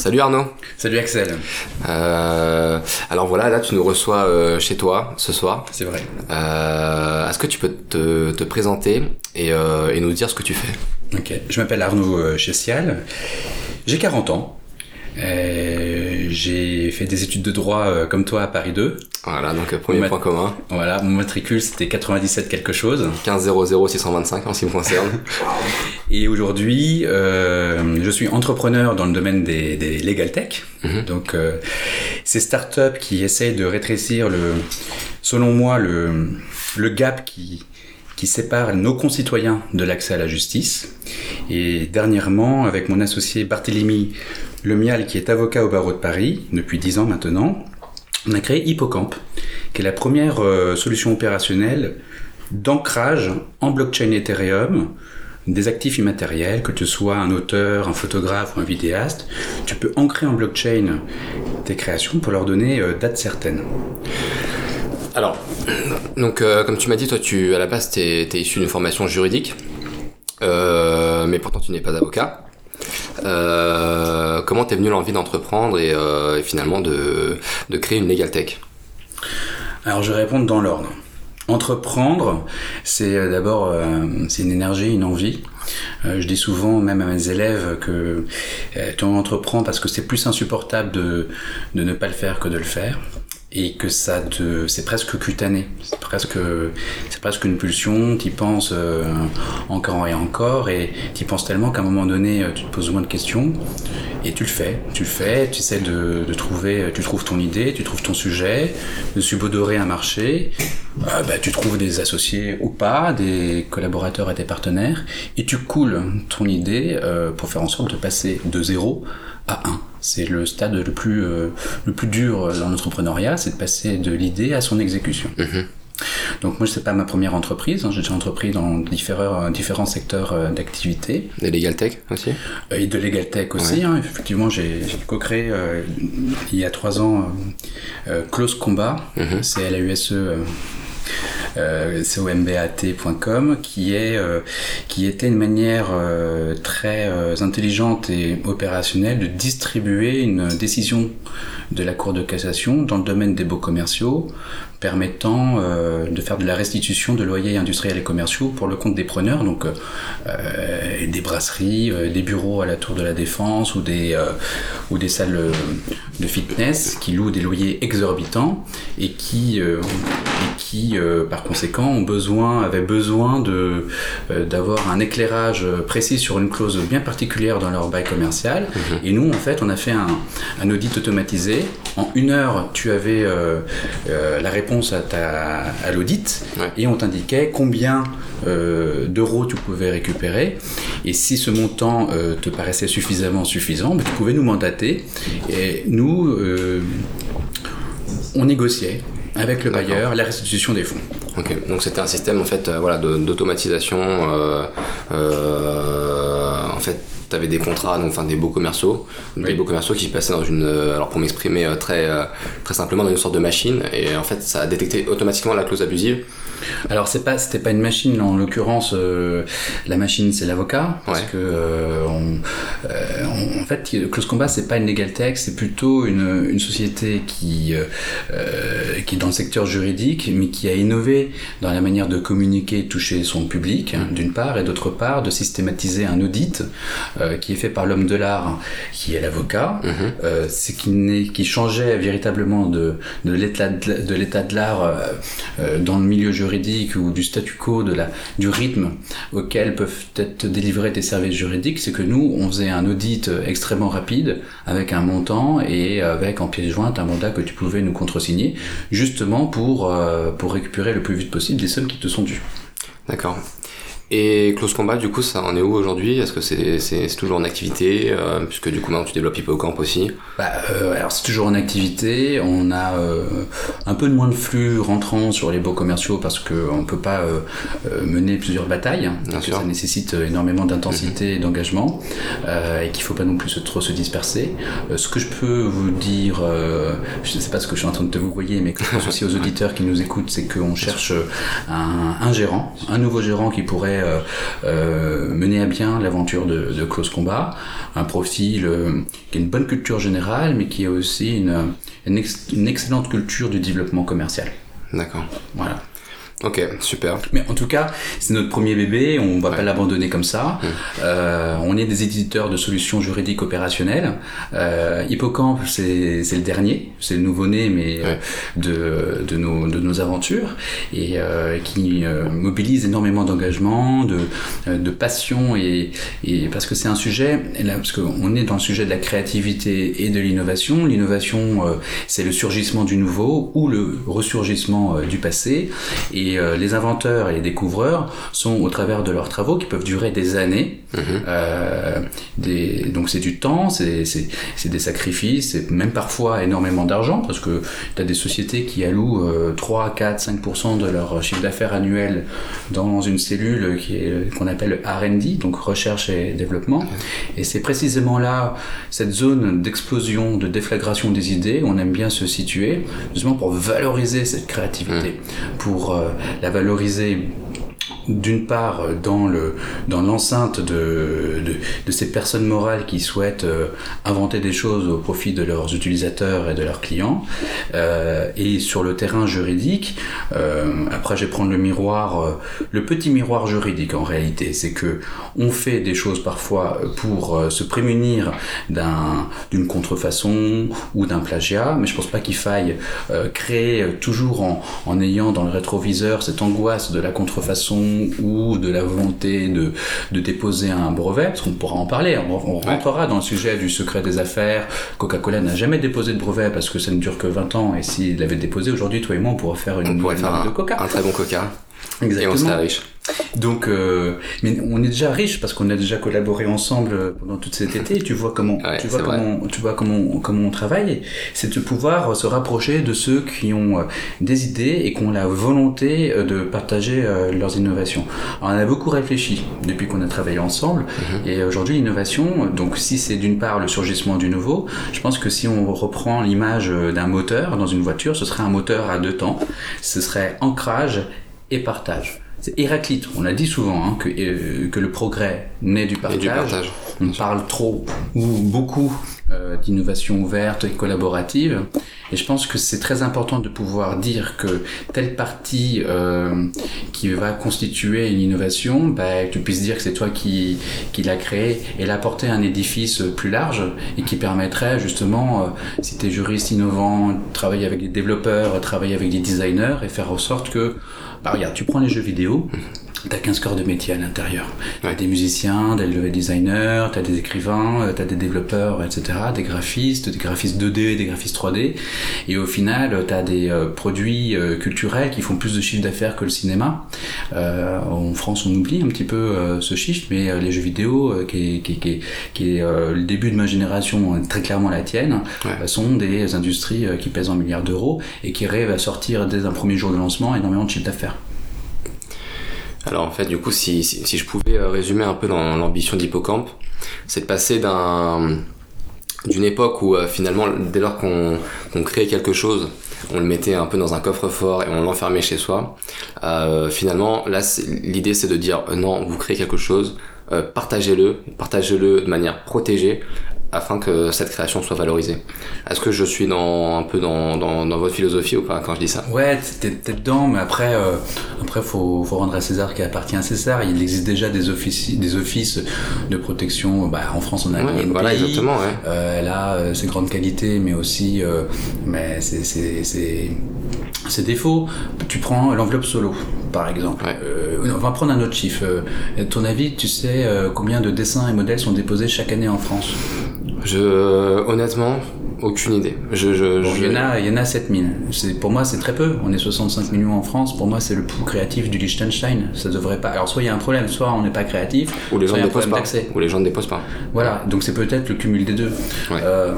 Salut Arnaud. Salut Axel. Euh, alors voilà, là tu nous reçois euh, chez toi ce soir. C'est vrai. Euh, Est-ce que tu peux te, te présenter et, et, nous dire ce que tu fais? Ok, je m'appelle Arnaud Chessial. J'ai 40 ans. J'ai fait des études de droit comme toi à Paris 2. Voilà, donc premier point commun. Voilà, mon matricule c'était 97 quelque chose. 15 625 en ce qui me concerne. Et aujourd'hui, euh, je suis entrepreneur dans le domaine des, des legal tech. -hmm. Donc, euh, ces startups qui essayent de rétrécir le, selon moi, le, le gap qui, qui sépare nos concitoyens de l'accès à la justice. Et dernièrement, avec mon associé Barthélemy Lemial, qui est avocat au barreau de Paris depuis 10 ans maintenant, on a créé Hippocampe, qui est la première euh, solution opérationnelle d'ancrage en blockchain Ethereum des actifs immatériels, que tu sois un auteur, un photographe ou un vidéaste, tu peux ancrer en blockchain tes créations pour leur donner euh, date certaine. Alors, donc euh, comme tu m'as dit, toi, tu à la base, tu es, es, issu d'une formation juridique, euh, mais pourtant tu n'es pas avocat. Euh, comment t'es venu l'envie d'entreprendre et, et, finalement de, de, créer une legal tech Alors je vais répondre dans l'ordre. Entreprendre, c'est d'abord c'est une énergie, une envie. Euh, je dis souvent, même à mes élèves, que euh, tu entreprends parce que c'est plus insupportable de ne pas le faire que de le faire et que ça te c'est presque cutané. C'est presque c'est presque une pulsion. Tu penses euh, encore et encore et tu penses tellement qu'à un moment donné tu te poses moins de questions et tu le fais. Tu le fais tu essaies de, de trouver tu trouves ton idée tu trouves ton sujet. De subodorer un marché euh, bah, tu trouves des associés ou pas des collaborateurs et des partenaires et tu coules ton idée euh, pour faire en sorte de passer de 0 à 1 c'est le stade le plus, euh, le plus dur dans l'entrepreneuriat, c'est de passer de l'idée à son exécution. Mmh. Donc moi, c'est pas ma première entreprise. Hein. J'ai déjà entrepris dans différents, différents secteurs euh, d'activité. De Legal Tech aussi? Et de Legal Tech aussi. Ouais. Hein. Effectivement, j'ai co-créé euh, il y a trois ans euh, Close Combat. Mmh. C'est à la USE euh, combat.com qui est euh, qui était une manière euh, très euh, intelligente et opérationnelle de distribuer une décision de la Cour de cassation dans le domaine des baux commerciaux permettant euh, de faire de la restitution de loyers industriels et commerciaux pour le compte des preneurs, donc euh, des brasseries, euh, des bureaux à la Tour de la Défense ou des, ou des salles de fitness qui louent des loyers exorbitants et qui, et qui par conséquent, ont besoin, avaient besoin de, d'avoir un éclairage précis sur une clause bien particulière dans leur bail commercial. Mmh. Et nous, en fait, on a fait un, un audit automatisé. En une heure, tu avais la réponse à, ta, à l'audit ouais. et on t'indiquait combien euh, d'euros tu pouvais récupérer et si ce montant euh, te paraissait suffisamment suffisant, bah, tu pouvais nous mandater. Et nous euh, on négociait avec le bailleur la restitution des fonds. Ok, donc c'était un système en fait euh, voilà, d'automatisation en fait tu avais des contrats, donc, enfin des beaux commerciaux, oui. des beaux commerciaux qui passaient dans une, alors pour m'exprimer très, très simplement, dans une sorte de machine, et en fait ça a détecté automatiquement la clause abusive. Alors c'est pas, c'était pas une machine, en l'occurrence euh, la machine c'est l'avocat, parce ouais. que euh, on, euh, on, en fait Close Combat c'est pas une legal tech, c'est plutôt une, une société qui, qui est dans le secteur juridique, mais qui a innové dans la manière de communiquer, toucher son public, hein, d'une part, et d'autre part de systématiser un audit qui est fait par l'homme de l'art, qui est l'avocat, mm -hmm. c'est qui, qui changeait véritablement de, de l'état de l'état de l'art dans le milieu juridique ou du statu quo de la, du rythme auquel peuvent être délivrés tes services juridiques, c'est que nous, on faisait un audit extrêmement rapide avec un montant et avec en pièce jointe un mandat que tu pouvais nous contresigner, justement pour, euh, pour récupérer le plus vite possible les sommes qui te sont dues. D'accord. Et Close Combat, du coup, ça en est où aujourd'hui? Est-ce que c'est toujours en activité euh, Puisque du coup, maintenant, tu développes Hippocamp aussi? Bah, euh, alors, c'est toujours en activité. On a euh, un peu de moins de flux rentrant sur les baux commerciaux parce qu'on ne peut pas euh, mener plusieurs batailles. Hein, parce que ça nécessite énormément d'intensité mmh. et d'engagement. et qu'il ne faut pas non plus se, trop se disperser. ce que je peux vous dire, je ne sais pas ce que je suis en train de te vous voyer, mais que je pense aussi aux auditeurs qui nous écoutent, c'est qu'on cherche un, un gérant, un nouveau gérant qui pourrait pourrait mener à bien l'aventure de, de Close Combat. Un profil qui a une bonne culture générale, mais qui a aussi une, une excellente culture du développement commercial. D'accord. Voilà. Ok, super. Mais en tout cas, c'est notre premier bébé, on va pas l'abandonner comme ça. Mmh. Euh, on est des éditeurs de solutions juridiques opérationnelles. Euh, Hippocamp, c'est le dernier, c'est le nouveau-né, mais euh, de, de, nos, de nos aventures, et euh, qui euh, mobilise énormément d'engagement, de, de passion, et, et parce que c'est un sujet, là, parce qu'on est dans le sujet de la créativité et de l'innovation. L'innovation, c'est le surgissement du nouveau ou le ressurgissement du passé. Et euh, les inventeurs et les découvreurs sont au travers de leurs travaux qui peuvent durer des années. Mhm. Euh, des, donc c'est du temps, c'est des sacrifices, c'est même parfois énormément d'argent parce que tu as des sociétés qui allouent 3, 4, 5% de leur chiffre d'affaires annuel dans une cellule qu'on appelle R&D, donc recherche et développement. Et c'est précisément là cette zone d'explosion, de déflagration des idées, on aime bien se situer, justement pour valoriser cette créativité, mhm. pour euh, la valoriser d'une part dans le dans l'enceinte de, de, ces personnes morales qui souhaitent euh, inventer des choses au profit de leurs utilisateurs et de leurs clients euh, et sur le terrain juridique euh, après je vais prendre le miroir le petit miroir juridique en réalité. C'est que on fait des choses parfois pour se prémunir d'un d'une contrefaçon ou d'un plagiat mais je pense pas qu'il faille créer toujours en, en ayant dans le rétroviseur cette angoisse de la contrefaçon ou de la volonté de, de déposer un brevet, parce qu'on pourra en parler, on, rentrera dans le sujet du secret des affaires. Coca-Cola n'a jamais déposé de brevet parce que ça ne dure que 20 ans, et s'il l'avait déposé aujourd'hui, toi et moi, on pourrait faire une, on faire un, de Coca. Un très bon Coca. Exactement. Et on serait riche. Donc, euh, mais on est déjà riche parce qu'on a déjà collaboré ensemble pendant toute cet été. tu vois comment, tu vois comment, tu vois comment, comment on travaille. C'est de pouvoir se rapprocher de ceux qui ont euh, des idées et qui ont la volonté euh, de partager leurs innovations. Alors, on a beaucoup réfléchi depuis qu'on a travaillé ensemble. Mhm. Et aujourd'hui, l'innovation, donc si c'est d'une part le surgissement du nouveau, je pense que si on reprend l'image d'un moteur dans une voiture, ce serait un moteur à deux temps. Ce serait ancrage et partage. C'est Héraclite, on a dit souvent hein, que, euh, que le progrès naît du partage. Du partage. On parle trop ou beaucoup euh, d'innovation ouverte et collaborative. Et je pense que c'est très important de pouvoir dire que telle partie euh, qui va constituer une innovation, bah, tu puisses dire que c'est toi qui, qui l'as créé et l'apporter à un édifice plus large et qui permettrait justement, si tu es juriste innovant, travailler avec des développeurs, travailler avec des designers et faire en sorte que, bah regarde, tu prends les jeux vidéo, T'as 15 corps de métier à l'intérieur. T'as des musiciens, des level designers, t'as des écrivains, euh, t'as des développeurs, etc., des graphistes, des graphistes 2D, des graphistes 3D. Et au final, t'as des euh, produits euh, culturels qui font plus de chiffre d'affaires que le cinéma. en France, on oublie un petit peu ce chiffre, mais les jeux vidéo, qui est, qui, qui, qui est le début de ma génération, très clairement la tienne, sont des industries qui pèsent en milliards d'euros et qui rêvent à sortir dès un premier jour de lancement énormément de chiffre d'affaires. Alors en fait, du coup, si, si, je pouvais euh, résumer un peu dans l'ambition d'Hippocampe, c'est de passer d'un d'une époque où euh, finalement, dès lors qu'on créait quelque chose, on le mettait un peu dans un coffre-fort et on l'enfermait chez soi. Euh, finalement, là, l'idée c'est de dire non, vous créez quelque chose, partagez-le, partagez-le de manière protégée afin que cette création soit valorisée. Est-ce que je suis dans, un peu dans, dans, dans, votre philosophie ou pas quand je dis ça? Ouais, t'es, dedans, mais après, euh, après faut, faut rendre à César qui appartient à César. Il existe déjà des offices, des offices de protection. Bah, en France, on a ouais, Voilà, exactement. Ouais. Euh, elle a euh, ses grandes qualités, mais aussi euh, mais c'est, c'est, c'est, ses défauts. Tu prends l'enveloppe solo, par exemple. Euh, on va prendre un autre chiffre. À ton avis, tu sais combien de dessins et modèles sont déposés chaque année en France? Je, honnêtement, aucune idée. Je, je, il, y en a, il y en a 7000. Pour moi, c'est très peu. On est 65 millions en France. Pour moi, c'est le pouls créatif du Liechtenstein. Ça devrait pas. Alors, soit il y a un problème, soit on n'est pas créatif, ou les gens ne déposent pas. Ou les gens ne déposent pas. Voilà. Donc, c'est peut-être le cumul des deux. Euh,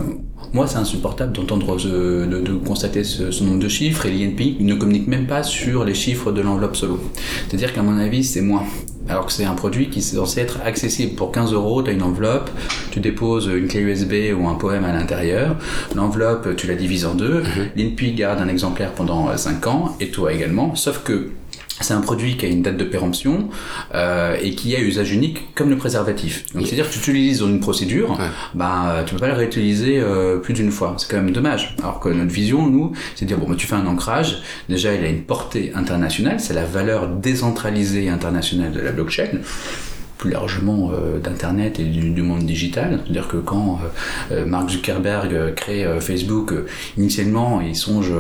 moi, c'est insupportable d'entendre, de, de, constater ce, nombre de chiffres et l'INPI ne communique même pas sur les chiffres de l'enveloppe solo. C'est-à-dire qu'à mon avis, c'est moins. Alors que c'est un produit qui est censé être accessible. Pour 15 euros, tu as une enveloppe, tu déposes une clé USB ou un poème à l'intérieur. L'enveloppe, tu la divises en deux. Mhm. L'INPI garde un exemplaire pendant 5 ans, et toi également. Sauf que c'est un produit qui a une date de péremption euh, et qui a usage unique comme le préservatif. Donc c'est-à-dire que tu l'utilises dans une procédure, ouais. bah tu peux pas le réutiliser euh, plus d'une fois. C'est quand même dommage. Alors que notre vision, nous, c'est de dire bon, bah, tu fais un ancrage. Déjà, il a une portée internationale. C'est la valeur décentralisée internationale de la blockchain plus largement euh, d'internet et du, du, monde digital. C'est-à-dire que quand euh, Mark Zuckerberg euh, crée Facebook, initialement il songe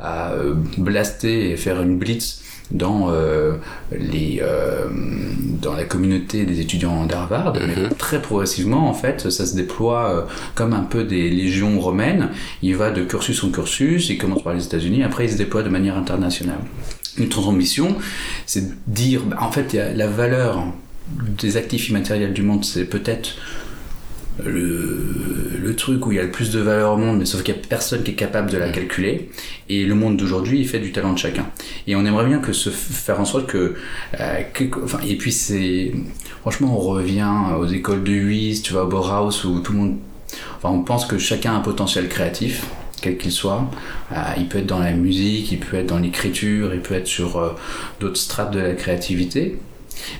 à blaster et faire une blitz dans euh, les euh, dans la communauté des étudiants d'Harvard mm -hmm. mais très progressivement en fait ça se déploie euh, comme un peu des légions romaines il va de cursus en cursus il commence par les États-Unis après il se déploie de manière internationale une transmission c'est de dire bah, en fait la valeur des actifs immatériels du monde c'est peut-être le, le, truc où il y a le plus de valeur au monde, mais sauf qu'il n'y a personne qui est capable de la calculer. Et le monde d'aujourd'hui, il fait du talent de chacun. Et on aimerait bien que se faire en sorte que, euh, que enfin, et puis c'est, franchement, on revient aux écoles de Huys, tu vois, au Bauhaus, où tout le monde, enfin, on pense que chacun a un potentiel créatif quel qu'il soit. Euh, il peut être dans la musique, il peut être dans l'écriture, il peut être sur euh, d'autres strates de la créativité.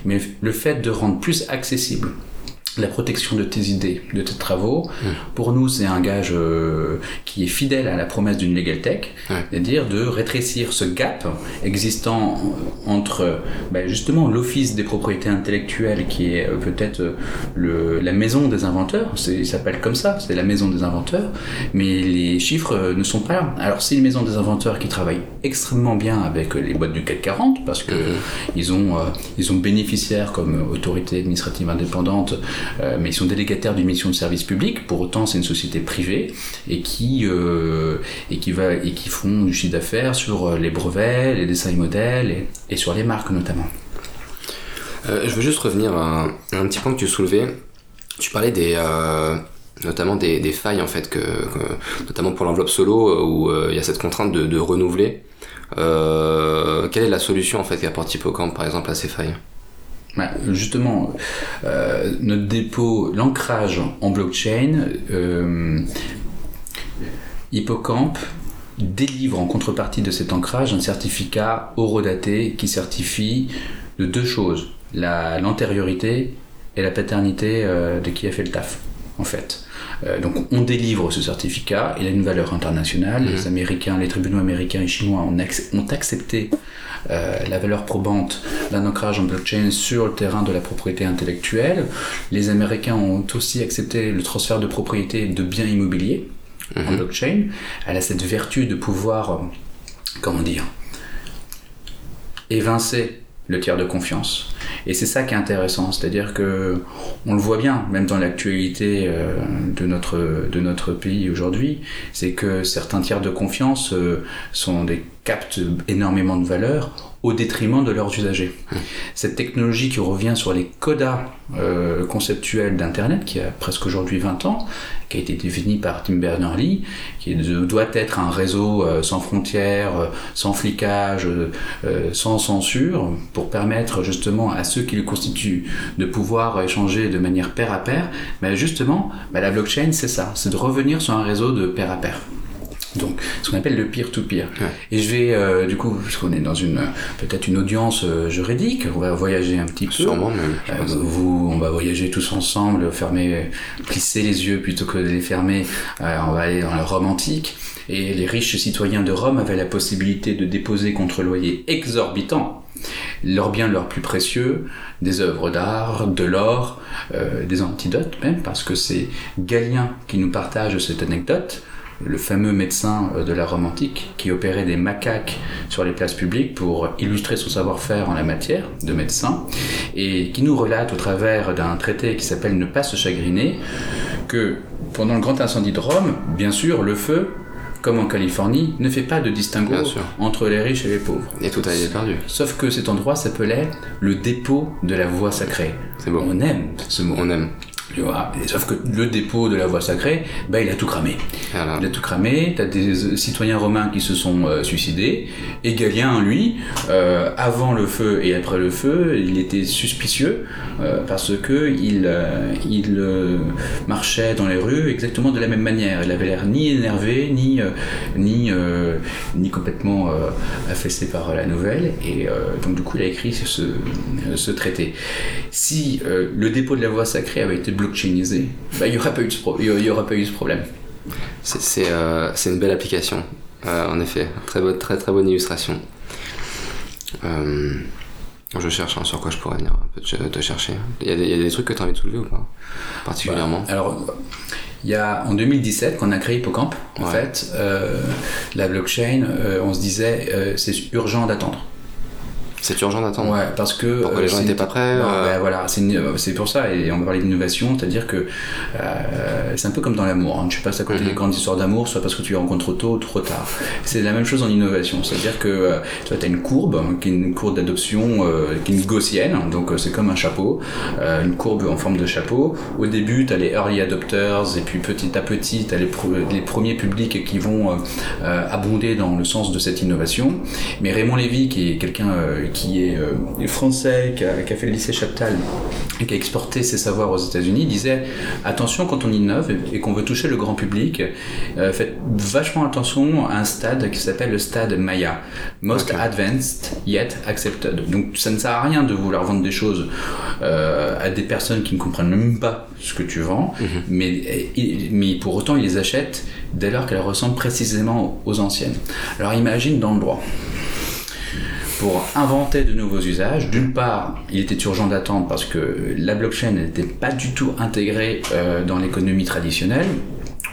Mais le fait de rendre plus accessible la protection de tes idées, de tes travaux. Mmh. Pour nous, c'est un gage euh, qui est fidèle à la promesse d'une legal tech, c'est-à-dire de rétrécir ce gap existant entre ben, justement l'office des propriétés intellectuelles, qui est euh, peut-être la maison des inventeurs, il s'appelle comme ça, c'est la maison des inventeurs, mais les chiffres ne sont pas là. Alors c'est une maison des inventeurs qui travaille extrêmement bien avec les boîtes du CAC 40, parce que mmh. ils ont, euh, ils ont bénéficiaires comme autorité administrative indépendante euh, mais ils sont délégataires d'une mission de service public. Pour autant, c'est une société privée et qui euh, et qui va et qui font du chiffre d'affaires sur euh, les brevets, les dessins modèles et, sur les marques notamment. Je veux juste revenir à un, petit point que tu soulevais. Tu parlais notamment des, failles en fait notamment pour l'enveloppe solo où il y a cette contrainte de, de renouveler. quelle est la solution en fait qu'apporte Hippocampe par exemple à ces failles? Bah, justement, euh, notre dépôt, l'ancrage en blockchain, euh, Hippocampe délivre en contrepartie de cet ancrage un certificat horodaté qui certifie de deux choses, l'antériorité et la paternité euh, de qui a fait le taf, en fait. Euh, donc on délivre ce certificat, il a une valeur internationale, mmh. les Américains, les tribunaux américains et chinois ont, ont accepté la valeur probante d'un ancrage en blockchain sur le terrain de la propriété intellectuelle. Les Américains ont aussi accepté le transfert de propriété de biens immobiliers mmh. en blockchain. Elle a cette vertu de pouvoir, euh, comment dire, évincer le tiers de confiance. Et c'est ça qui est intéressant, c'est-à-dire que on le voit bien, même dans l'actualité euh, de notre de notre pays aujourd'hui, c'est que certains tiers de confiance euh, sont des captent énormément de valeur au détriment de leurs usagers. Mmh. Cette technologie qui revient sur les codas euh, conceptuels d'Internet, qui a presque aujourd'hui 20 ans, qui a été définie par Tim Berners-Lee, qui doit être un réseau euh, sans frontières, euh, sans flicage, euh, sans censure, pour permettre justement à ceux qui le constituent de pouvoir échanger de manière pair à pair. Mais justement, bah, la blockchain, c'est ça, c'est de revenir sur un réseau de pair à pair. Donc, ce qu'on appelle le peer-to-peer. -peer. Ouais. Et je vais, euh, du coup, parce qu'on est dans une peut-être une audience euh, juridique, on va voyager un petit peu. Sûrement même. Euh, vous, on va voyager tous ensemble, fermer, plisser les yeux plutôt que de les fermer. Euh, on va aller dans la Rome antique. Et les riches citoyens de Rome avaient la possibilité de déposer contre loyer exorbitant leurs biens leurs plus précieux, des œuvres d'art, de l'or, des antidotes même, parce que c'est Galien qui nous partage cette anecdote le fameux médecin de la Rome antique qui opérait des macaques sur les places publiques pour illustrer son savoir-faire en la matière de médecin et qui nous relate au travers d'un traité qui s'appelle Ne pas se chagriner que pendant le grand incendie de Rome, bien sûr, le feu comme en Californie, ne fait pas de distinguo entre les riches et les pauvres. Et tout a été perdu. Sauf que cet endroit s'appelait le dépôt de la voie sacrée. C'est beau. On aime ce mot. On aime. Sauf que le dépôt de la voie sacrée, bah, il a tout cramé. Il a tout cramé. Tu as des citoyens romains qui se sont euh, suicidés. Et Galien, lui, euh, avant le feu et après le feu, il était suspicieux euh, parce que il, il marchait dans les rues exactement de la même manière. Il avait l'air ni énervé, ni, ni, ni complètement affaissé par la nouvelle. Et donc, du coup, il a écrit ce, ce traité. Si le dépôt de la voie sacrée avait été blockchainisé, bah, il n'y aurait, pas eu de aurait pas eu ce problème. Euh, c'est une belle application, euh, en effet. Très, très, très bonne illustration. Euh, je cherche hein, sur quoi je pourrais venir te, chercher. Il y, a des, il y, a des, trucs que tu as envie de soulever ou pas Particulièrement bah, Alors, il y a en 2017, quand on a créé Hippocamp, en fait, la blockchain, on se disait c'est urgent d'attendre. C'est urgent d'attendre. Ouais, parce que. Pourquoi les gens n'étaient pas prêts non, ben voilà, c'est pour ça, et on va parler d'innovation, c'est-à-dire que euh, c'est un peu comme dans l'amour. Hein. Tu passes à côté des mhm. grandes histoires d'amour, soit parce que tu les rencontres trop tôt ou trop tard. C'est la même chose en innovation, c'est-à-dire que euh, tu as une courbe, qui est une courbe d'adoption, euh, qui est une gaussienne, donc c'est comme un chapeau, une courbe en forme de chapeau. Au début, tu as les early adopters, et puis petit à petit, tu as les, les, premiers publics qui vont abonder dans le sens de cette innovation. Mais Raymond Lévy, qui est quelqu'un qui est euh, français, qui a, fait le lycée Chaptal et qui a exporté ses savoirs aux États-Unis, disait attention quand on innove et, qu'on veut toucher le grand public, euh, faites vachement attention à un stade qui s'appelle le stade Maya, Most Advanced Yet Accepted. Donc ça ne sert à rien de vouloir vendre des choses euh, à des personnes qui ne comprennent même pas ce que tu vends, mhm. mais, mais pour autant ils les achètent dès lors qu'elles ressemblent précisément aux anciennes. Alors imagine dans le droit pour inventer de nouveaux usages. D'une part, il était urgent d'attendre parce que la blockchain n'était pas du tout intégrée euh, dans l'économie traditionnelle.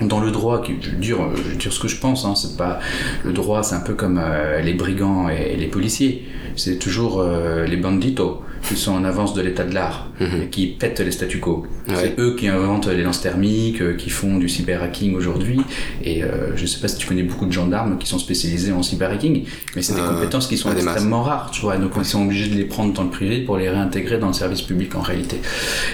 Dans le droit, je veux dire, je veux ce que je pense, hein, c'est pas le droit, c'est un peu comme euh, les brigands et les policiers, c'est toujours euh, les banditos qui sont en avance de l'état de l'art et qui pètent les statu quo. C'est eux qui inventent les lances thermiques, euh, qui font du cyber-hacking aujourd'hui. Et euh, je sais pas si tu connais beaucoup de gendarmes qui sont spécialisés en cyber-hacking, mais c'est des euh, compétences qui sont extrêmement rares, tu vois. Donc ils sont obligés de les prendre dans le privé pour les réintégrer dans le service public en réalité.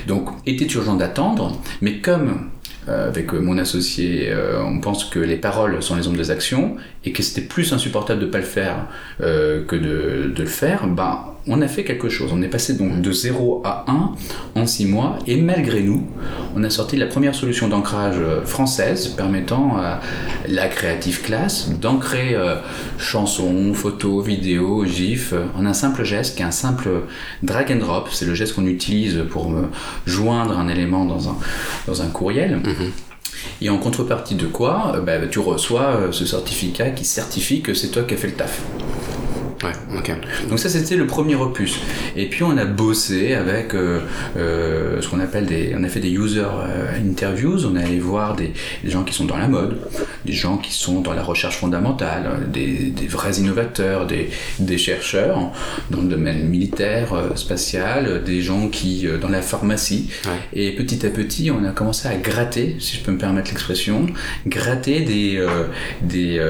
Donc était urgent d'attendre, mais comme avec mon associé, on pense que les paroles sont les ombres des actions et que c'était plus insupportable de ne pas le faire que de, de, le faire, ben on a fait quelque chose. On est passé donc de 0 à 1 en 6 mois et malgré nous, on a sorti la première solution d'ancrage euh, française permettant à la Creative Class d'ancrer euh, chansons, photos, vidéos, gifs en un simple geste qui est un simple drag and drop. C'est le geste qu'on utilise pour joindre un élément dans un, dans un courriel. Mhm. Et en contrepartie de quoi, euh, bah, tu reçois ce certificat qui certifie que c'est toi qui as fait le taf. Ouais, ok. Donc ça c'était le premier opus. Et puis on a bossé avec euh, euh, ce qu'on appelle des, on a fait des user euh, interviews. On est allé voir des, gens qui sont dans la mode, des gens qui sont dans la recherche fondamentale, des, des vrais innovateurs, des, des, chercheurs dans le domaine militaire, spatial, des gens qui dans la pharmacie. Et petit à petit on a commencé à gratter, si je peux me permettre l'expression, gratter des des,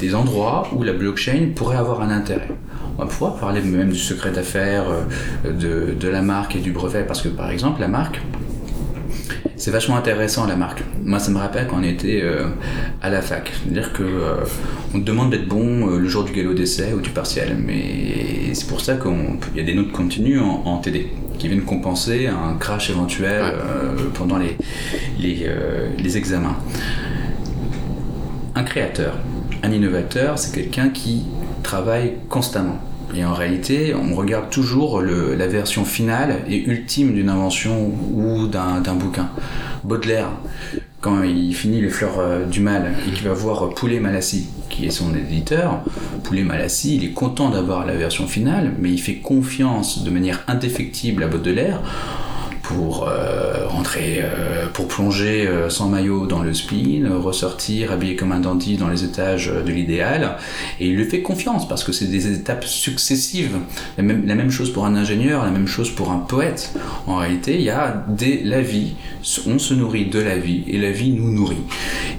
des endroits où la blockchain pourrait avoir un intérêt. On va pouvoir parler même du secret d'affaires, euh, de, de la marque et du brevet, parce que par exemple, la marque, c'est vachement intéressant la marque. Moi, ça me rappelle quand on était euh, à la fac. C'est-à-dire que euh, on te demande d'être bon le jour du galop d'essai ou du partiel, mais c'est pour ça qu'il y a des notes continues en, TD qui viennent compenser un crash éventuel pendant les, les, les examens. Un créateur, un innovateur, c'est quelqu'un qui travaille constamment. Et en réalité, on regarde toujours la version finale et ultime d'une invention ou d'un bouquin. Baudelaire, quand il finit Les Fleurs euh, du Mal et qu'il va voir Poulet Malassi, qui est son éditeur, Poulet Malassi, il est content d'avoir la version finale, mais il fait confiance de manière indéfectible à Baudelaire pour euh, rentrer, euh, pour plonger euh, sans maillot dans le spleen, ressortir habillé comme un dandy dans les étages de l'idéal. Et il lui fait confiance parce que c'est des étapes successives. La même, la même, chose pour un ingénieur, la même chose pour un poète. En réalité, il y a la vie, on se nourrit de la vie et la vie nous nourrit.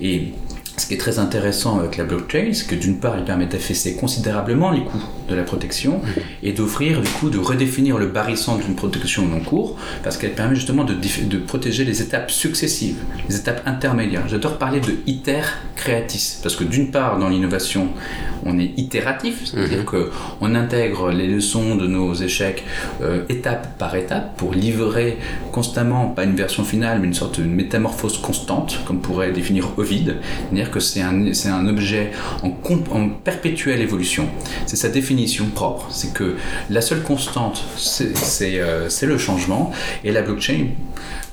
Et ce qui est très intéressant avec la blockchain, c'est que d'une part, il permet d'affaisser considérablement les coûts de la protection et d'offrir, du coup, de redéfinir le barissant d'une protection non cours, parce qu'elle permet justement de, de, protéger les étapes successives, les étapes intermédiaires. J'adore parler de iter creatis, parce que d'une part, dans l'innovation, on est itératif, c'est-à-dire mhm. qu'on intègre les leçons de nos échecs euh, étape par étape pour livrer constamment, pas une version finale, mais une sorte de métamorphose constante, comme pourrait définir Ovid, c'est-à-dire que c'est un, un objet en, en perpétuelle évolution. C'est sa définition propre, c'est que la seule constante, euh, c'est le changement, et la blockchain,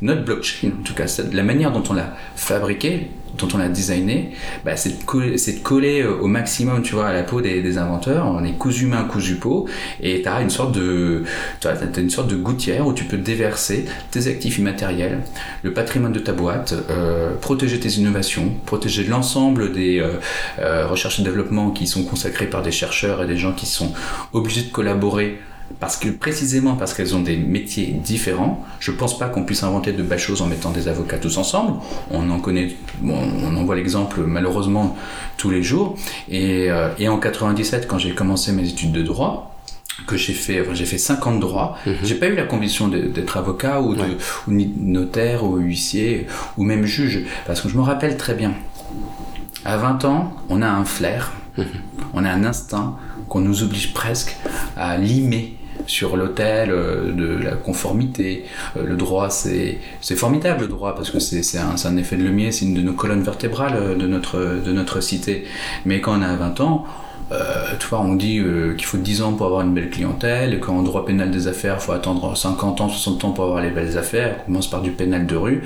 notre blockchain, en tout cas, la manière dont on l'a fabriquée, dont on l'a designé, bah, c'est de, coller, coller au maximum, tu vois, à la peau des, inventeurs. On est cousu main, cousu peau, et tu as une sorte de, tu as une sorte de gouttière où tu peux déverser tes actifs immatériels, le patrimoine de ta boîte, euh, protéger tes innovations, protéger l'ensemble des euh, euh, recherches et développement qui sont consacrés par des chercheurs et des gens qui sont obligés de collaborer parce que précisément parce qu'elles ont des métiers différents, je pense pas qu'on puisse inventer de belles choses en mettant des avocats tous ensemble. On en connaît, on en voit l'exemple malheureusement tous les jours. Et, euh, et en 97, quand j'ai commencé mes études de droit, que j'ai fait, j'ai fait 5 ans de droit. Mhm. J'ai pas eu la conviction d'être avocat ou, de, ou notaire ou huissier ou même juge, parce que je me rappelle très bien. À 20 ans, on a un flair, mhm. on a un instinct qu'on nous oblige presque à limer sur l'autel euh, de la conformité. Euh, le droit, c'est formidable le droit parce que c'est un, effet de lumière, c'est une de nos colonnes vertébrales euh, de notre, de notre cité. Mais quand on a 20 ans, euh, tu vois, on dit euh, qu'il faut 10 ans pour avoir une belle clientèle, et qu'en droit pénal des affaires, il faut attendre 50 ans, 60 ans pour avoir les belles affaires, on commence par du pénal de rue.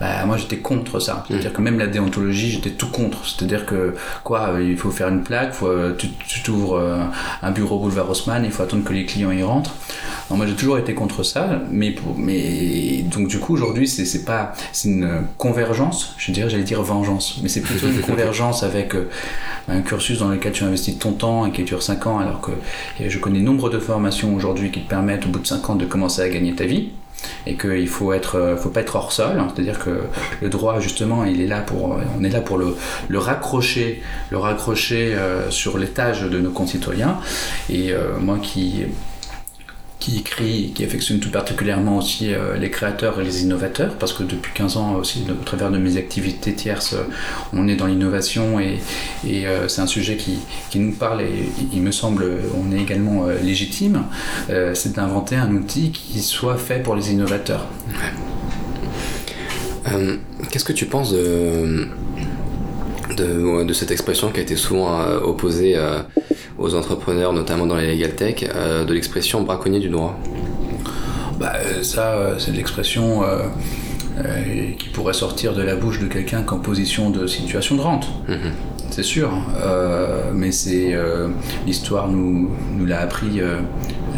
Bah, moi, j'étais contre ça. C'est-à-dire que même la déontologie, j'étais tout contre. C'est-à-dire que, quoi, il faut faire une plaque, faut, euh, tu, tu t'ouvres un bureau boulevard Haussmann, il faut attendre que les clients y rentrent. Moi, j'ai toujours été contre ça, mais, mais donc, du coup, aujourd'hui, c'est, pas, c'est une convergence, je dirais, j'allais dire vengeance, mais c'est plutôt une convergence avec un cursus dans lequel tu investis ton temps et qui dure 5 ans, alors que je connais nombre de formations aujourd'hui qui te permettent au bout de 5 ans de commencer à gagner ta vie et qu'il faut être euh, faut pas être hors sol hein. c'est à dire que le droit justement il est là pour on est là pour le, le raccrocher le raccrocher euh, sur l'étage de nos concitoyens et euh, moi qui qui écrit, qui affectionne tout particulièrement aussi euh, les créateurs et les innovateurs, parce que depuis 15 ans aussi, au travers de mes activités tierces, euh, on est dans l'innovation et, et euh, c'est un sujet qui, qui, nous parle et il me semble on est également légitime, c'est d'inventer un outil qui soit fait pour les innovateurs. Qu'est-ce que tu penses de, de, de, cette expression qui a été souvent opposée aux entrepreneurs, notamment dans les legal tech, euh, de l'expression braconnier du droit bah, euh, Ça, euh, c'est l'expression qui pourrait sortir de la bouche de quelqu'un qu'en position de situation de rente. Mhm. C'est sûr, mais c'est l'histoire nous, nous l'a appris,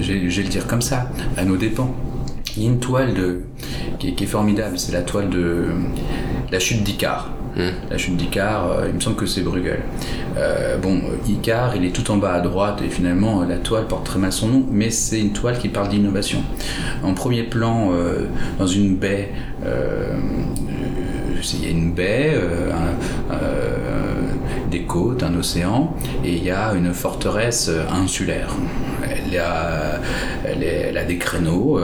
je vais le dire comme ça, à nos dépens. Il y a une toile de, qui, est, formidable, c'est la toile de la chute d'Icar. Hmm. La chute d'Icar, euh, il me semble que c'est Bruegel. Euh, bon, Icar, il est tout en bas à droite et finalement la toile porte très mal son nom, mais c'est une toile qui parle d'innovation. En premier plan, euh, dans une baie, il y a une baie, des côtes, un océan, et il y a une forteresse insulaire. Elle a, elle a des créneaux,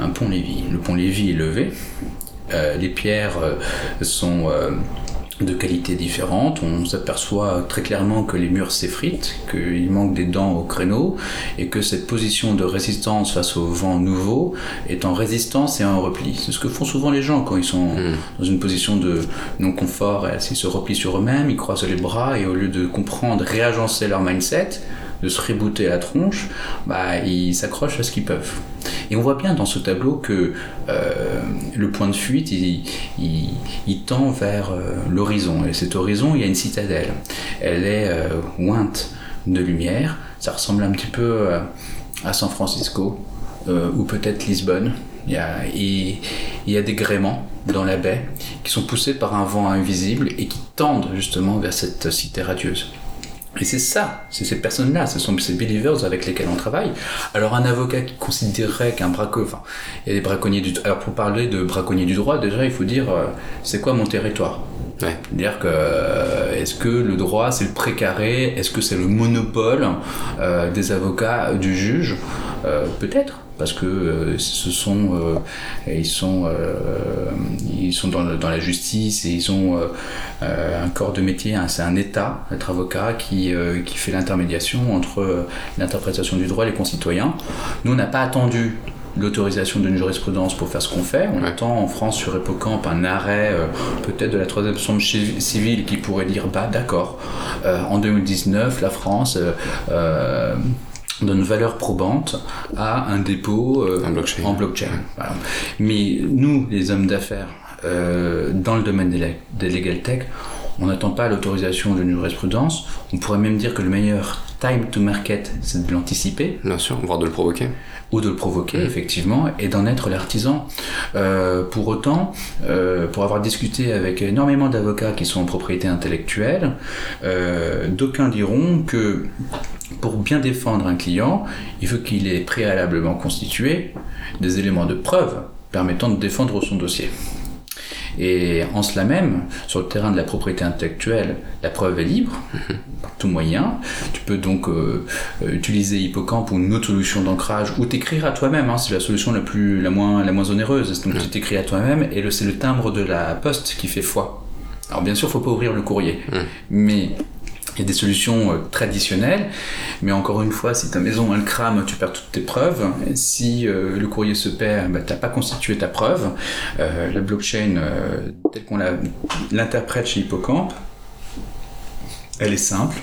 un pont-lévis. Le pont-lévis est levé, euh, les pierres euh, sont euh, de qualité différente. On s'aperçoit très clairement que les murs s'effritent, qu'il manque des dents au créneau et que cette position de résistance face au vent nouveau est en résistance et en repli. C'est ce que font souvent les gens quand ils sont hmm. dans une position de non-confort. Ils se replient sur eux-mêmes, ils croisent les bras et au lieu de comprendre, réagencer leur mindset, de se rebooter la tronche, bah, ils s'accrochent à ce qu'ils peuvent. Et on voit bien dans ce tableau que euh, le point de fuite, il, il, tend vers euh, l'horizon. Et cet horizon, il y a une citadelle. Elle est euh, de lumière. Ça ressemble un petit peu à San Francisco ou peut-être Lisbonne. Il y, a, il y a des gréements dans la baie qui sont poussés par un vent invisible et qui tendent justement vers cette cité radieuse. Et c'est ça, c'est ces personnes-là, ce sont ces believers avec lesquels on travaille. Alors un avocat qui considérerait qu'un braco, enfin, il y a des braconniers du, alors pour parler de braconniers du droit, déjà il faut dire, euh, c'est quoi mon territoire? C'est-à-dire que est-ce que le droit c'est le précaré? Est-ce que c'est le monopole des avocats, du juge? Peut-être parce que ce sont ils sont ils sont dans, dans, la justice et ils ont un corps de métier hein, c'est un état être avocat qui, qui fait l'intermédiation entre l'interprétation du droit et les concitoyens nous on n'a pas attendu l'autorisation d'une jurisprudence pour faire ce qu'on fait. On attend en France sur Epocamp un arrêt euh, peut-être de la troisième chambre civile qui pourrait dire bah d'accord, euh, en 2019 la France euh, donne valeur probante à un dépôt en blockchain. Mais nous, les hommes d'affaires, dans le domaine des, des legal tech, on n'attend pas l'autorisation d'une jurisprudence. On pourrait même dire que le meilleur time to market, c'est de l'anticiper. Bien sûr, voire de le provoquer ou de le provoquer, effectivement, et d'en être l'artisan. Euh, pour autant, euh, pour avoir discuté avec énormément d'avocats qui sont en propriété intellectuelle, euh, d'aucuns diront que pour bien défendre un client, il faut qu'il ait préalablement constitué des éléments de preuve permettant de défendre son dossier. Et en cela même, sur le terrain de la propriété intellectuelle, la preuve est libre, par tout moyen. Tu peux donc euh, utiliser Hippocampe ou une autre solution d'ancrage, ou t'écrire à toi-même, hein, c'est la solution la, plus, la, moins, la moins onéreuse. Donc tu t'écris à toi-même, et c'est le timbre de la poste qui fait foi. Alors bien sûr, il faut pas ouvrir le courrier, mais il y a des solutions euh, traditionnelles, mais encore une fois, si ta maison elle crame, tu perds toutes tes preuves. si euh, le courrier se perd, bah, tu n'as pas constitué ta preuve. Euh, la blockchain, telle qu'on l'interprète chez Hippocampe, elle est simple,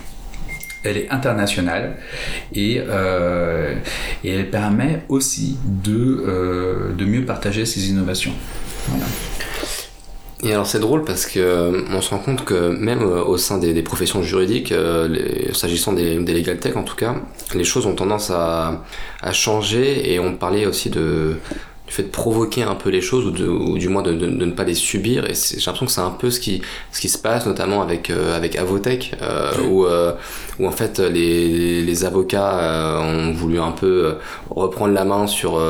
elle est internationale et, elle permet aussi de, mieux partager ces innovations. Voilà. Et alors c'est drôle parce que euh, on se rend compte que même euh, au sein des, professions juridiques, euh, s'agissant des, des, legal tech en tout cas, les choses ont tendance à, à changer. Et on parlait aussi de du fait de provoquer un peu les choses ou, du moins de, ne pas les subir et j'ai l'impression que c'est un peu ce qui, ce qui se passe notamment avec, euh, avec Avotech euh, où, euh, où, en fait les, les avocats ont voulu un peu reprendre la main sur,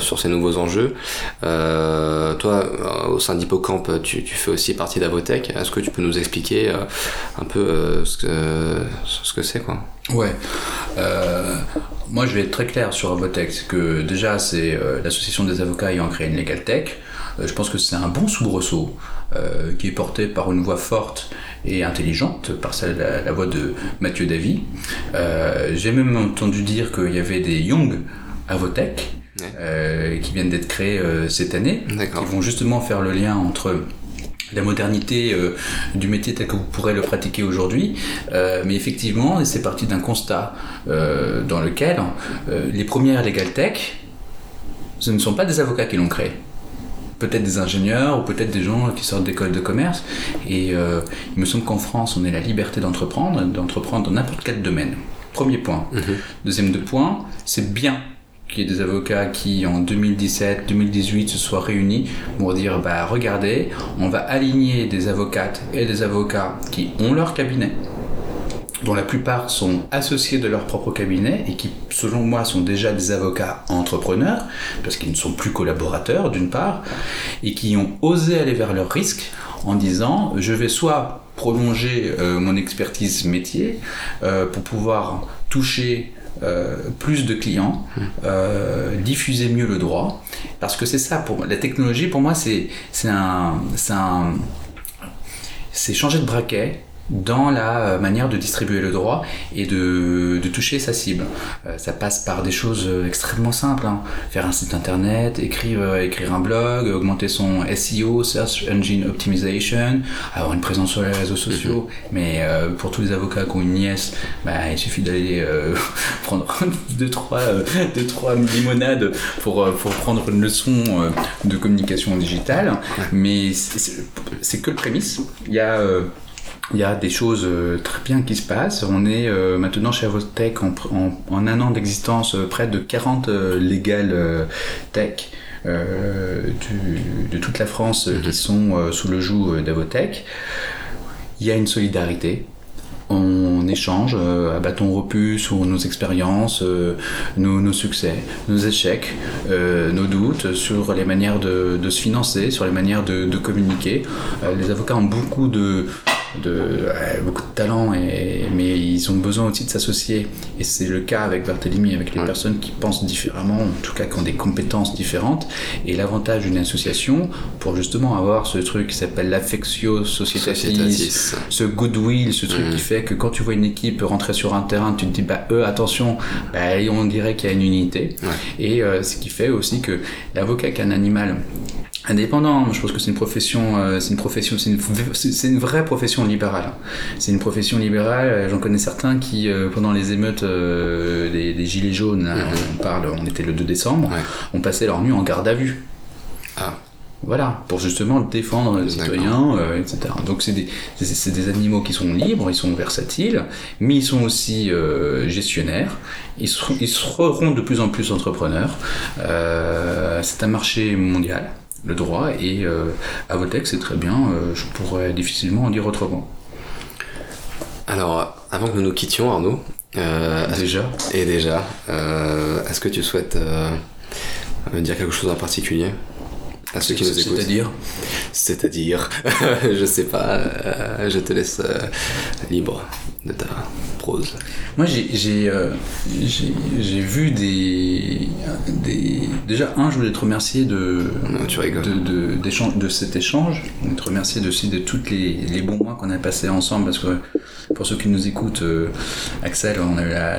sur ces nouveaux enjeux. Toi au sein d'Hippocampe tu, tu, fais aussi partie d'Avotech. Est-ce que tu peux nous expliquer un peu ce que ce que c'est quoi? Ouais. Euh, moi, je vais être très clair sur Avotech. que déjà, c'est euh, l'association des avocats ayant créé une Legal Tech. Euh, je pense que c'est un bon soubresaut qui est porté par une voix forte et intelligente, par celle, la, voix de Mathieu Davy. J'ai même entendu dire qu'il y avait des Young Avotech qui viennent d'être créés cette année, qui vont justement faire le lien entre la modernité euh, du métier tel que vous pourrez le pratiquer aujourd'hui. Euh, mais effectivement, c'est parti d'un constat euh, dans lequel les premières legal tech, ce ne sont pas des avocats qui l'ont créé. Peut-être des ingénieurs ou peut-être des gens qui sortent d'écoles de commerce. Et il me semble qu'en France, on a la liberté d'entreprendre, d'entreprendre dans n'importe quel domaine. Premier point. Mhm. Deuxième point, c'est bien qu'il y ait des avocats qui en 2017, 2018 se soient réunis pour dire bah regardez, on va aligner des avocates et des avocats qui ont leur cabinet dont la plupart sont associés de leur propre cabinet et qui, selon moi, sont déjà des avocats entrepreneurs, parce qu'ils ne sont plus collaborateurs d'une part, et qui ont osé aller vers leurs risques en disant je vais soit prolonger euh, mon expertise métier euh, pour pouvoir toucher euh, plus de clients, euh, diffuser mieux le droit, parce que c'est ça, pour la technologie, pour moi, c'est un, c'est changer de braquet, dans la euh, manière de distribuer le droit et de, de toucher sa cible. Euh, ça passe par des choses euh, extrêmement simples. Hein. Faire un site internet, écrire, écrire un blog, augmenter son SEO, Search Engine Optimization, avoir une présence sur les réseaux sociaux. Mhm. Mais pour tous les avocats qui ont une nièce, bah, il suffit d'aller prendre deux trois, deux, trois limonades pour, pour prendre une leçon de communication digitale. Mais c'est que le prémisse. Il y a il y a des choses euh, très bien qui se passent. On est euh, maintenant chez Avotech en, en, un an d'existence euh, près de 40 legal tech de toute la France qui mhm. sont sous le joug d'Avotech. Il y a une solidarité. On échange à bâton repus sur nos expériences, nos, nos, succès, nos échecs, nos doutes, sur les manières de, de, se financer, sur les manières de, de communiquer. les avocats ont beaucoup de de beaucoup de talent, et, mais ils ont besoin aussi de s'associer. Et c'est le cas avec Barthélemy, avec les personnes qui pensent différemment, en tout cas qui ont des compétences différentes. Et l'avantage d'une association, pour justement avoir ce truc qui s'appelle l'affectio societatis, ce goodwill, ce truc qui mm. fait que quand tu vois une équipe rentrer sur un terrain, tu te dis, bah eux, attention, bah, on dirait qu'il y a une unité. Et euh, ce qui fait aussi que l'avocat qui est un animal indépendant. Je pense que c'est une profession, euh, c'est une profession, c'est une, une, vraie profession libérale. C'est une profession libérale. J'en connais certains qui, euh, pendant les émeutes euh, des, gilets jaunes, mhm. on parle, on était le 2 décembre, ont passé leur nuit en garde à vue. Ah. Voilà, pour justement défendre les citoyens, etc. Donc c'est des, des, animaux qui sont libres, ils sont versatiles, mais ils sont aussi gestionnaires, ils, ils seront de plus en plus entrepreneurs. c'est un marché mondial le droit et euh, à Votex c'est très bien, euh, je pourrais difficilement en dire autrement. Alors, avant que nous nous quittions, Arnaud, euh, déjà et déjà, est-ce que tu souhaites dire quelque chose en particulier? À ceux qui nous écoutent. C'est-à-dire C'est-à-dire, je sais pas, je te laisse libre de ta prose. Moi, j'ai j'ai vu des, des, Déjà, un, je voulais te remercier de, de, de, de, cet échange, te remercier aussi de tous les, les bons mois qu'on a passés ensemble, parce que pour ceux qui nous écoutent, euh, Axel,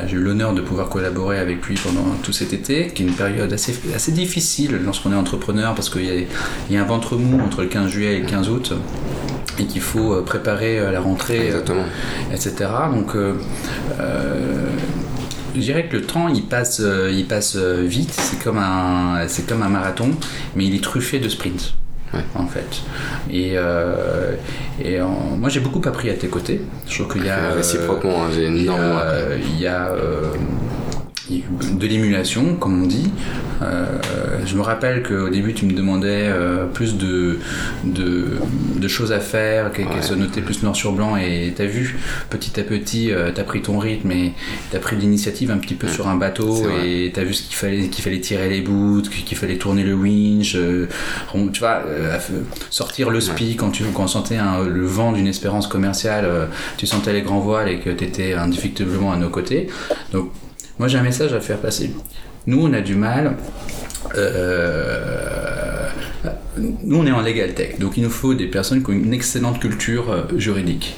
j'ai eu l'honneur de pouvoir collaborer avec lui pendant tout cet été, qui est une période assez, assez difficile lorsqu'on est entrepreneur, parce qu'il y, y, a un ventre mou entre le 15 juillet et le 15 août et qu'il faut euh, préparer euh, la rentrée, etc. Donc, je dirais que le temps il passe, il passe vite. C'est comme un, c'est comme un marathon, mais il est truffé de sprints. En fait. Et, et moi j'ai beaucoup appris à tes côtés. Je trouve qu'il y a réciproquement, hein, j'ai énormément. Il y a, de l'émulation, comme on dit. Euh, je me rappelle qu'au début, tu me demandais euh, plus de, de, choses à faire, qu'elles se notaient plus noir sur blanc, et tu as vu, petit à petit, euh, tu as pris ton rythme et tu as pris l'initiative un petit peu sur un bateau, et tu as vu ce qu'il fallait, qu'il fallait tirer les bouts, qu'il fallait tourner le winch, tu vois, sortir le spi quand tu quand on sentait le vent d'une espérance commerciale, tu sentais les grands voiles et que tu étais indéfectiblement à nos côtés. Donc, moi, j'ai un message à faire passer. Nous, on a du mal. Euh, nous, on est en legal tech, donc il nous faut des personnes qui ont une excellente culture euh, juridique.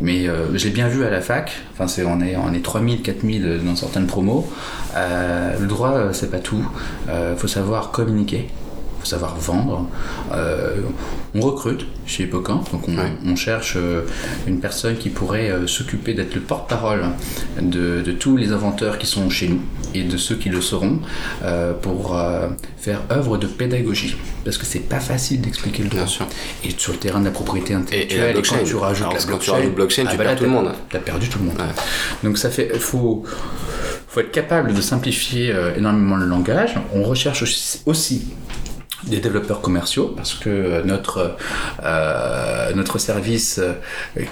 Mais euh, j'ai bien vu à la fac, enfin c'est, on, est, on est 3000, 4000 dans certaines promos, le droit c'est pas tout, il faut savoir communiquer, savoir vendre. Euh, on recrute chez Hippocan, donc on, cherche euh, une personne qui pourrait euh, s'occuper d'être le porte-parole de, tous les inventeurs qui sont chez nous et de ceux qui le seront pour faire œuvre de pédagogie. Parce que c'est pas facile d'expliquer le droit. Et sur le terrain de la propriété intellectuelle, et, quand tu rajoutes la blockchain, tu blockchain, tu ah bah perds tout le monde. Tu as perdu tout le monde. Donc ça fait, faut, faut être capable de simplifier énormément le langage. On recherche aussi des développeurs commerciaux parce que euh, notre, euh, notre service euh,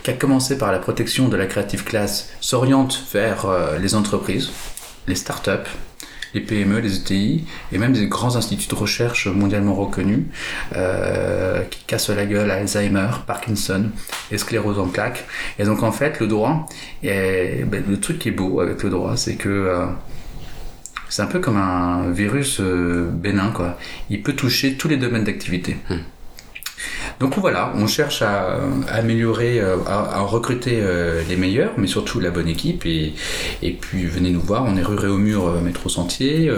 qui a commencé par la protection de la creative class s'oriente vers les entreprises, les startups, les PME, les ETI et même des grands instituts de recherche mondialement reconnus qui cassent la gueule à Alzheimer, Parkinson et sclérose en plaques. Et donc en fait le droit, et, ben, le truc qui est beau avec le droit c'est que c'est un peu comme un virus euh, bénin, quoi. Il peut toucher tous les domaines d'activité. Hmm. Donc voilà, on cherche à, améliorer, euh, à, recruter euh, les meilleurs, mais surtout la bonne équipe. Et, et puis venez nous voir, on est rue Réaumur, métro Sentier.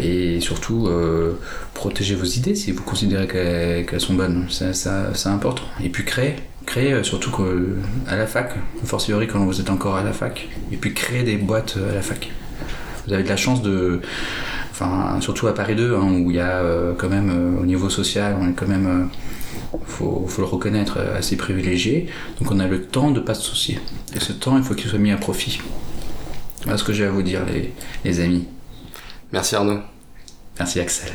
et surtout, protégez vos idées si vous considérez qu'elles sont bonnes. C'est important. Et puis créer. Créer, surtout à la fac, fortiori quand vous êtes encore à la fac. Et puis créer des boîtes à la fac. Vous avez de la chance de. Enfin, surtout à Paris 2, hein, où il y a euh, quand même, euh, au niveau social, on est quand même. Euh, faut, faut, le reconnaître, assez privilégié. Donc on a le temps de ne pas se soucier. Et ce temps, il faut qu'il soit mis à profit. Voilà ce que j'ai à vous dire, les, les amis. Merci Arnaud. Merci Axel.